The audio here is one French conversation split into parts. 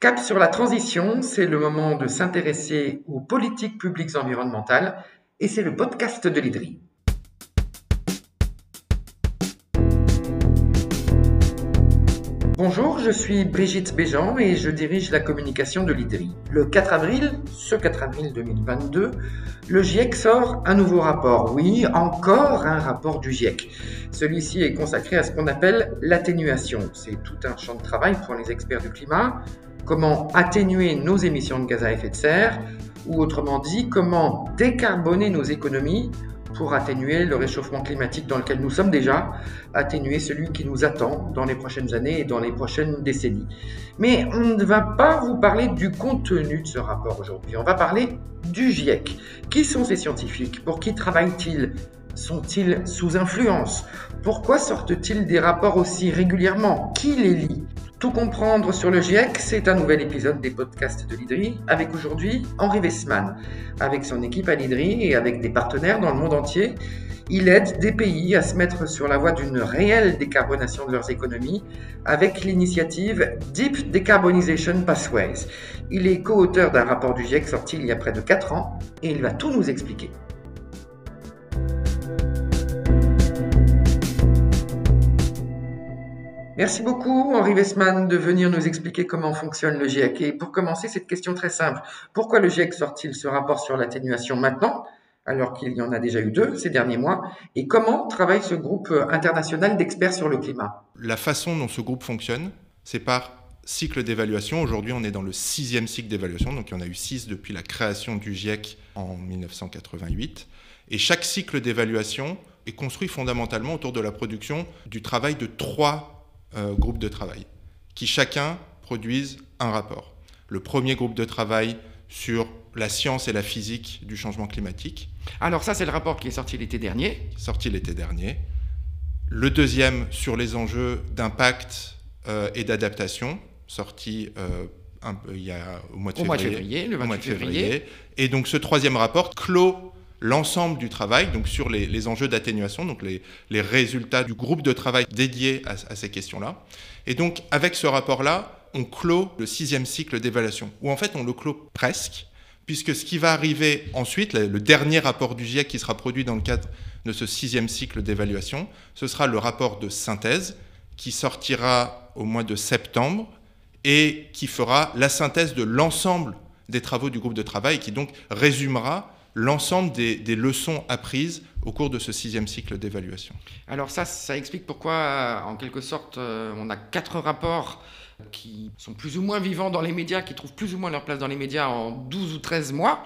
Cap sur la transition, c'est le moment de s'intéresser aux politiques publiques environnementales et c'est le podcast de l'IDRI. Bonjour, je suis Brigitte Béjean et je dirige la communication de l'IDRI. Le 4 avril, ce 4 avril 2022, le GIEC sort un nouveau rapport. Oui, encore un rapport du GIEC. Celui-ci est consacré à ce qu'on appelle l'atténuation. C'est tout un champ de travail pour les experts du climat. Comment atténuer nos émissions de gaz à effet de serre, ou autrement dit, comment décarboner nos économies pour atténuer le réchauffement climatique dans lequel nous sommes déjà, atténuer celui qui nous attend dans les prochaines années et dans les prochaines décennies. Mais on ne va pas vous parler du contenu de ce rapport aujourd'hui, on va parler du GIEC. Qui sont ces scientifiques? Pour qui travaillent-ils? Sont-ils sous influence? Pourquoi sortent-ils des rapports aussi régulièrement? Qui les lit? Tout comprendre sur le GIEC, c'est un nouvel épisode des podcasts de l'IDRI, avec aujourd'hui Henri Wessman. Avec son équipe à l'IDRI et avec des partenaires dans le monde entier, il aide des pays à se mettre sur la voie d'une réelle décarbonation de leurs économies avec l'initiative Deep Decarbonization Pathways. Il est co-auteur d'un rapport du GIEC sorti il y a près de 4 ans et il va tout nous expliquer. Merci beaucoup, Henri Westman, de venir nous expliquer comment fonctionne le GIEC. Et pour commencer, cette question très simple. Pourquoi le GIEC sort-il ce rapport sur l'atténuation maintenant, alors qu'il y en a déjà eu deux ces derniers mois? Et comment travaille ce groupe international d'experts sur le climat? La façon dont ce groupe fonctionne, c'est par cycle d'évaluation. Aujourd'hui, on est dans le sixième cycle d'évaluation, donc il y en a eu six depuis la création du GIEC en 1988. Et chaque cycle d'évaluation est construit fondamentalement autour de la production du travail de trois euh, groupes de travail, qui chacun produisent un rapport. Le premier groupe de travail sur la science et la physique du changement climatique. Alors ça, c'est le rapport qui est sorti l'été dernier. Sorti l'été dernier. Le deuxième sur les enjeux d'impact euh, et d'adaptation, sorti euh, un peu, il y a, au mois de février. le 28 février. Et donc ce troisième rapport clôt l'ensemble du travail, donc sur les, enjeux d'atténuation, donc les, résultats du groupe de travail dédié à, ces questions-là. Et donc, avec ce rapport-là, on clôt le sixième cycle d'évaluation, ou en fait, on le clôt presque, puisque ce qui va arriver ensuite, le dernier rapport du GIEC qui sera produit dans le cadre de ce sixième cycle d'évaluation, ce sera le rapport de synthèse qui sortira au mois de septembre et qui fera la synthèse de l'ensemble des travaux du groupe de travail qui donc résumera l'ensemble des, leçons apprises au cours de ce sixième cycle d'évaluation. Alors ça, ça explique pourquoi, en quelque sorte, euh, on a quatre rapports qui sont plus ou moins vivants dans les médias, qui trouvent plus ou moins leur place dans les médias en 12 ou 13 mois.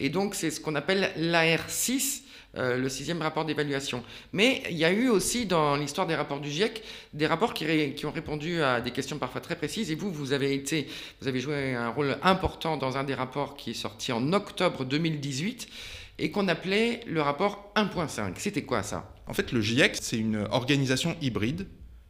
Et donc, c'est ce qu'on appelle l'AR6, euh, le sixième rapport d'évaluation. Mais il y a eu aussi dans l'histoire des rapports du GIEC des rapports qui, ont répondu à des questions parfois très précises. Et vous, vous avez été, vous avez joué un rôle important dans un des rapports qui est sorti en octobre 2018 et qu'on appelait le rapport 1.5. C'était quoi ça? En fait, le GIEC, c'est une organisation hybride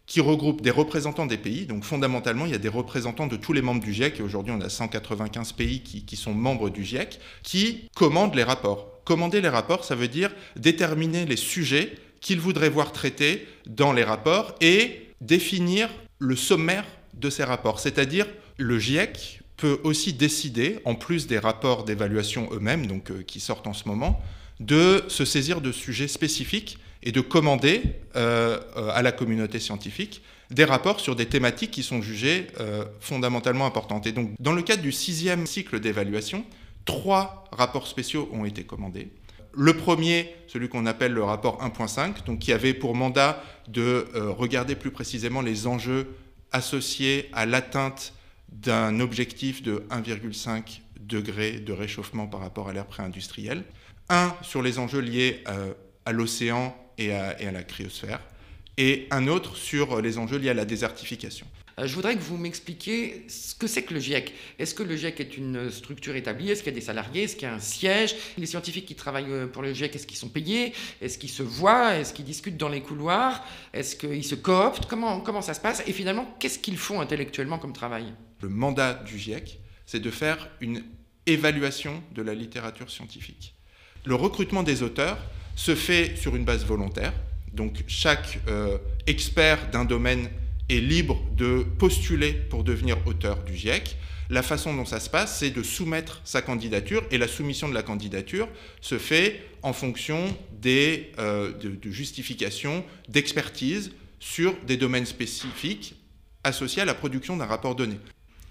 qui regroupe des représentants des pays. Donc fondamentalement, il y a des représentants de tous les membres du GIEC, et aujourd'hui on a 195 pays qui, sont membres du GIEC, qui commandent les rapports. Commander les rapports, ça veut dire déterminer les sujets qu'ils voudraient voir traités dans les rapports et définir le sommaire de ces rapports. C'est-à-dire, le GIEC peut aussi décider, en plus des rapports d'évaluation eux-mêmes, donc euh, qui sortent en ce moment, de se saisir de sujets spécifiques et de commander euh, euh, à la communauté scientifique des rapports sur des thématiques qui sont jugées fondamentalement importantes. Et donc, dans le cadre du sixième cycle d'évaluation, trois rapports spéciaux ont été commandés. Le premier, celui qu'on appelle le rapport 1.5, donc qui avait pour mandat de euh, regarder plus précisément les enjeux associés à l'atteinte d'un objectif de 1,5 degré de réchauffement par rapport à l'ère pré-industrielle. Un sur les enjeux liés euh, à l'océan et à la cryosphère. Et un autre sur les enjeux liés à la désertification. Euh, je voudrais que vous m'expliquiez ce que c'est que le GIEC. Est-ce que le GIEC est une structure établie? Est-ce qu'il y a des salariés? Est-ce qu'il y a un siège? Les scientifiques qui travaillent euh, pour le GIEC, est-ce qu'ils sont payés? Est-ce qu'ils se voient? Est-ce qu'ils discutent dans les couloirs? Est-ce qu'ils se cooptent? Comment, ça se passe? Et finalement, qu'est-ce qu'ils font intellectuellement comme travail? Le mandat du GIEC, c'est de faire une évaluation de la littérature scientifique. Le recrutement des auteurs se fait sur une base volontaire. Donc chaque euh, expert d'un domaine est libre de postuler pour devenir auteur du GIEC, La façon dont ça se passe, c'est de soumettre sa candidature et la soumission de la candidature se fait en fonction des, euh, de, justifications, d'expertise sur des domaines spécifiques associés à la production d'un rapport donné.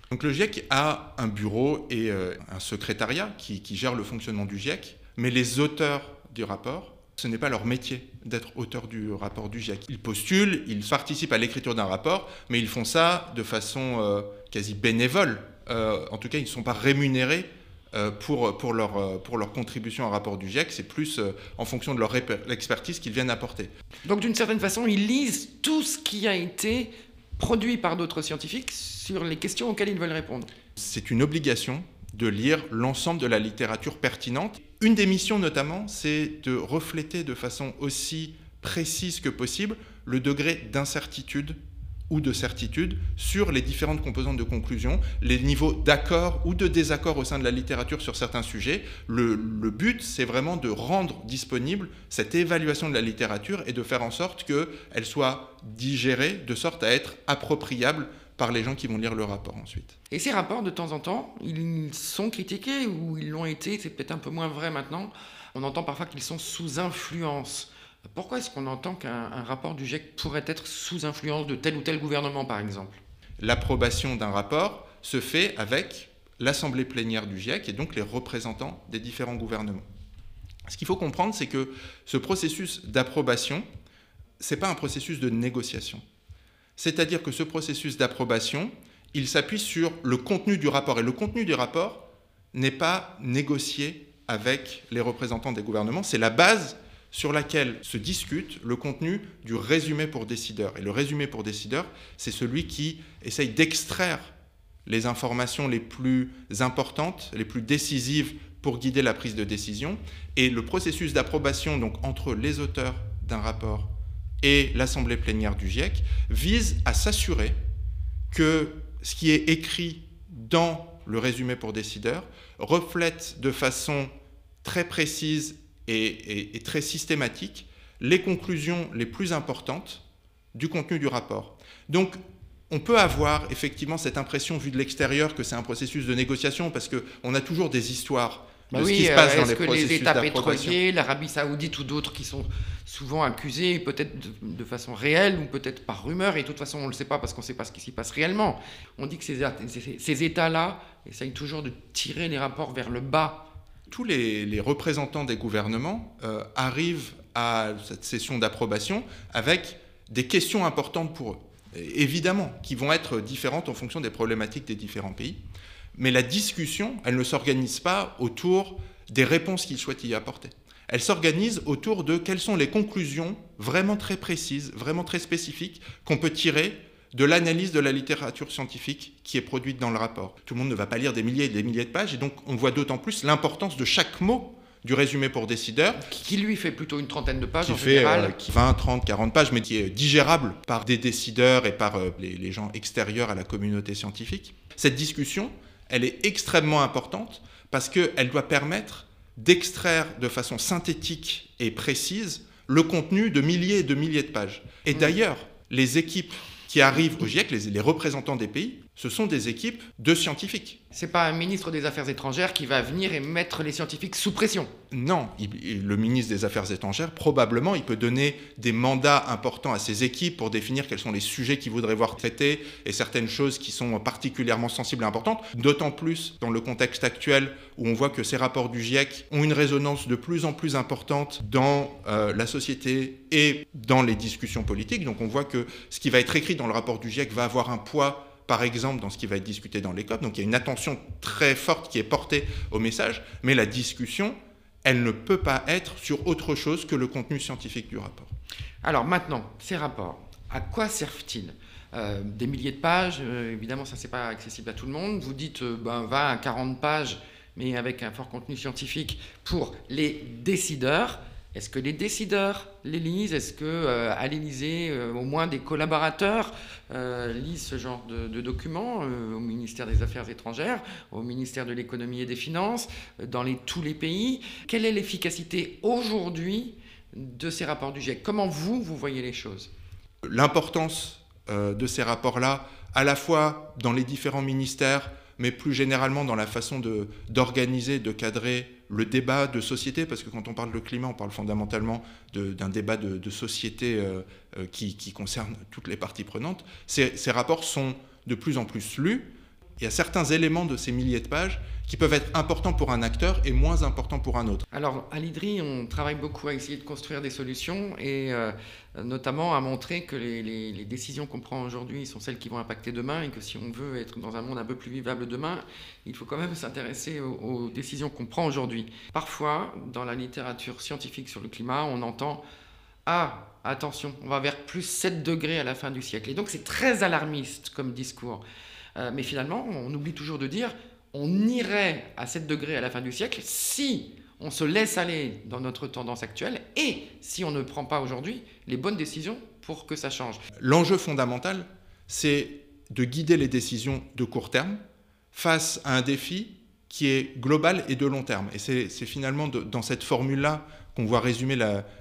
Donc le GIEC a un bureau et euh, un secrétariat qui, qui gère le fonctionnement du GIEC, mais les auteurs du rapport ce n'est pas leur métier d'être auteur du rapport du GIEC. Ils postulent, ils participent à l'écriture d'un rapport, mais ils font ça de façon euh, quasi bénévole. Euh, en tout cas, ils ne sont pas rémunérés euh, pour, pour, leur, pour leur contribution à un rapport du GIEC. C'est plus en fonction de leur expertise qu'ils viennent apporter. Donc, d'une certaine façon, ils lisent tout ce qui a été produit par d'autres scientifiques sur les questions auxquelles ils veulent répondre. C'est une obligation de lire l'ensemble de la littérature pertinente. Une des missions notamment, c'est de refléter de façon aussi précise que possible le degré d'incertitude ou de certitude sur les différentes composantes de conclusion, les niveaux d'accord ou de désaccord au sein de la littérature sur certains sujets. Le, but, c'est vraiment de rendre disponible cette évaluation de la littérature et de faire en sorte qu'elle soit digérée de sorte à être appropriable par les gens qui vont lire le rapport ensuite. Et ces rapports, de temps en temps, ils sont critiqués ou ils l'ont été, c'est peut-être un peu moins vrai maintenant. On entend parfois qu'ils sont sous influence. Pourquoi est-ce qu'on entend qu'un rapport du GIEC pourrait être sous influence de tel ou tel gouvernement, par exemple? L'approbation d'un rapport se fait avec l'assemblée plénière du GIEC et donc les représentants des différents gouvernements. Ce qu'il faut comprendre, c'est que ce processus d'approbation, ce n'est pas un processus de négociation. C'est-à-dire que ce processus d'approbation, il s'appuie sur le contenu du rapport. Et le contenu du rapport n'est pas négocié avec les représentants des gouvernements. C'est la base sur laquelle se discute le contenu du résumé pour décideurs. Et le résumé pour décideurs, c'est celui qui essaye d'extraire les informations les plus importantes, les plus décisives pour guider la prise de décision. Et le processus d'approbation, donc entre les auteurs d'un rapport et l'Assemblée plénière du GIEC vise à s'assurer que ce qui est écrit dans le résumé pour décideurs reflète de façon très précise et, et, très systématique les conclusions les plus importantes du contenu du rapport. Donc, on peut avoir effectivement cette impression vue de l'extérieur que c'est un processus de négociation parce qu'on a toujours des histoires bah oui, ce euh, est-ce que les États pétroliers, l'Arabie saoudite ou d'autres qui sont souvent accusés, peut-être de, façon réelle ou peut-être par rumeur, et de toute façon on ne le sait pas parce qu'on ne sait pas ce qui s'y passe réellement. On dit que ces, ces, États-là essayent toujours de tirer les rapports vers le bas. Tous les, représentants des gouvernements euh, arrivent à cette session d'approbation avec des questions importantes pour eux, évidemment, qui vont être différentes en fonction des problématiques des différents pays. Mais la discussion, elle ne s'organise pas autour des réponses qu'il souhaite y apporter. Elle s'organise autour de quelles sont les conclusions vraiment très précises, vraiment très spécifiques qu'on peut tirer de l'analyse de la littérature scientifique qui est produite dans le rapport. Tout le monde ne va pas lire des milliers et des milliers de pages, et donc on voit d'autant plus l'importance de chaque mot du résumé pour décideur. Qui lui fait plutôt une trentaine de pages qui en fait, général. 20, 30, 40 pages, mais qui est digérable par des décideurs et par euh, les gens extérieurs à la communauté scientifique. Cette discussion, elle est extrêmement importante parce qu'elle doit permettre d'extraire de façon synthétique et précise le contenu de milliers et de milliers de pages. Et mmh. d'ailleurs, les équipes qui arrivent au GIEC, les, représentants des pays, ce sont des équipes de scientifiques. C'est pas un ministre des Affaires étrangères qui va venir et mettre les scientifiques sous pression. Non, le ministre des Affaires étrangères, probablement, il peut donner des mandats importants à ses équipes pour définir quels sont les sujets qu'il voudrait voir traités et certaines choses qui sont particulièrement sensibles et importantes, d'autant plus dans le contexte actuel où on voit que ces rapports du GIEC ont une résonance de plus en plus importante dans euh, la société et dans les discussions politiques. Donc on voit que ce qui va être écrit dans le rapport du GIEC va avoir un poids par exemple, dans ce qui va être discuté dans les COP. Donc il y a une attention très forte qui est portée au message, mais la discussion, elle ne peut pas être sur autre chose que le contenu scientifique du rapport. Alors maintenant, ces rapports, à quoi servent-ils? Euh, Des milliers de pages, euh, évidemment, ça, c'est pas accessible à tout le monde. Vous dites, euh, ben, va à 40 pages, mais avec un fort contenu scientifique pour les décideurs. Est-ce que les décideurs les lisent Est-ce que euh, à l'Élysée, euh, au moins des collaborateurs euh, lisent ce genre de, documents au ministère des Affaires étrangères, au ministère de l'économie et des finances, dans tous les pays? Quelle est l'efficacité aujourd'hui de ces rapports du GIEC? Comment vous, vous voyez les choses? L'importance de ces rapports-là, à la fois dans les différents ministères, mais plus généralement dans la façon d'organiser, de, cadrer le débat de société, parce que quand on parle de climat, on parle fondamentalement d'un débat de, société euh, euh, qui, concerne toutes les parties prenantes. Ces, ces rapports sont de plus en plus lus. Il y a certains éléments de ces milliers de pages qui peuvent être importants pour un acteur et moins importants pour un autre. Alors, à l'IDRI, on travaille beaucoup à essayer de construire des solutions et euh, notamment à montrer que les, décisions qu'on prend aujourd'hui sont celles qui vont impacter demain et que si on veut être dans un monde un peu plus vivable demain, il faut quand même s'intéresser aux, décisions qu'on prend aujourd'hui. Parfois, dans la littérature scientifique sur le climat, on entend Ah, attention, on va vers plus 7 degrés à la fin du siècle. Et donc, c'est très alarmiste comme discours. Euh, mais finalement, on oublie toujours de dire on irait à 7 degrés à la fin du siècle si on se laisse aller dans notre tendance actuelle et si on ne prend pas aujourd'hui les bonnes décisions pour que ça change. L'enjeu fondamental, c'est de guider les décisions de court terme face à un défi qui est global et de long terme. Et c'est finalement dans cette formule-là qu'on voit résumer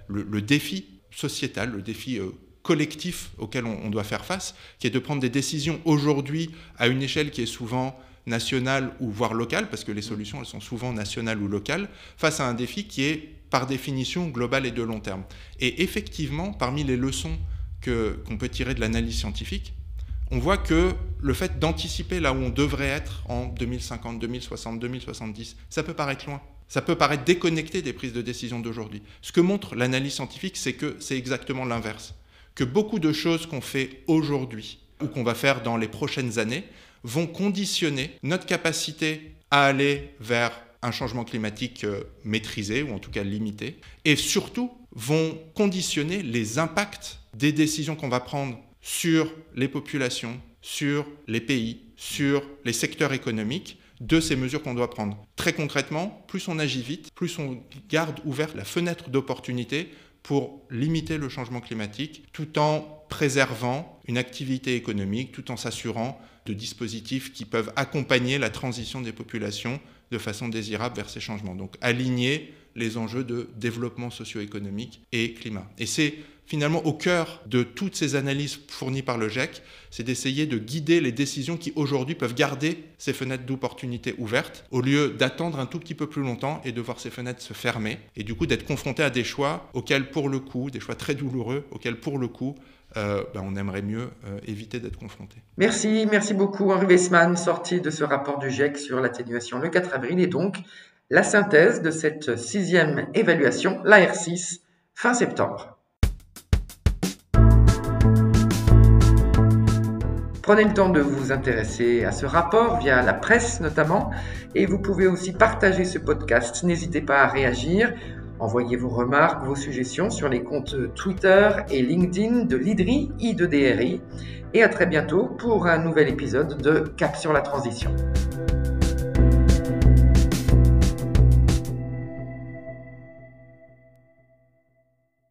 le, défi sociétal, le défi euh, collectif auquel on, doit faire face, qui est de prendre des décisions aujourd'hui à une échelle qui est souvent nationale ou voire locale, parce que les solutions elles sont souvent nationales ou locales, face à un défi qui est par définition global et de long terme. Et effectivement, parmi les leçons qu'on peut tirer de l'analyse scientifique, on voit que le fait d'anticiper là où on devrait être en 2050, 2060, 2070, ça peut paraître loin. Ça peut paraître déconnecté des prises de décision d'aujourd'hui. Ce que montre l'analyse scientifique, c'est que c'est exactement l'inverse. Que beaucoup de choses qu'on fait aujourd'hui ou qu'on va faire dans les prochaines années vont conditionner notre capacité à aller vers un changement climatique euh, maîtrisé ou en tout cas limité, et surtout vont conditionner les impacts des décisions qu'on va prendre sur les populations, sur les pays, sur les secteurs économiques de ces mesures qu'on doit prendre. Très concrètement, plus on agit vite, plus on garde ouverte la fenêtre d'opportunité pour limiter le changement climatique tout en préservant une activité économique, tout en s'assurant de dispositifs qui peuvent accompagner la transition des populations de façon désirable vers ces changements. Donc aligner les enjeux de développement socio-économique et climat. C'est finalement au cœur de toutes ces analyses fournies par le GIEC, c'est d'essayer de guider les décisions qui aujourd'hui peuvent garder ces fenêtres d'opportunité ouvertes, au lieu d'attendre un tout petit peu plus longtemps et de voir ces fenêtres se fermer, et du coup d'être confronté à des choix auxquels pour le coup, des choix très douloureux, auxquels pour le coup, euh, ben, on aimerait mieux euh, éviter d'être confronté. Merci, merci beaucoup Henri Weissmann, sorti de ce rapport du GIEC sur l'atténuation le 4 avril et donc la synthèse de cette sixième évaluation, l'AR6, fin septembre. Prenez le temps de vous intéresser à ce rapport via la presse notamment et vous pouvez aussi partager ce podcast. N'hésitez pas à réagir Envoyez vos remarques, vos suggestions sur les comptes Twitter et LinkedIn de l'IDRI, I de DRI. Et à très bientôt pour un nouvel épisode de Cap sur la transition.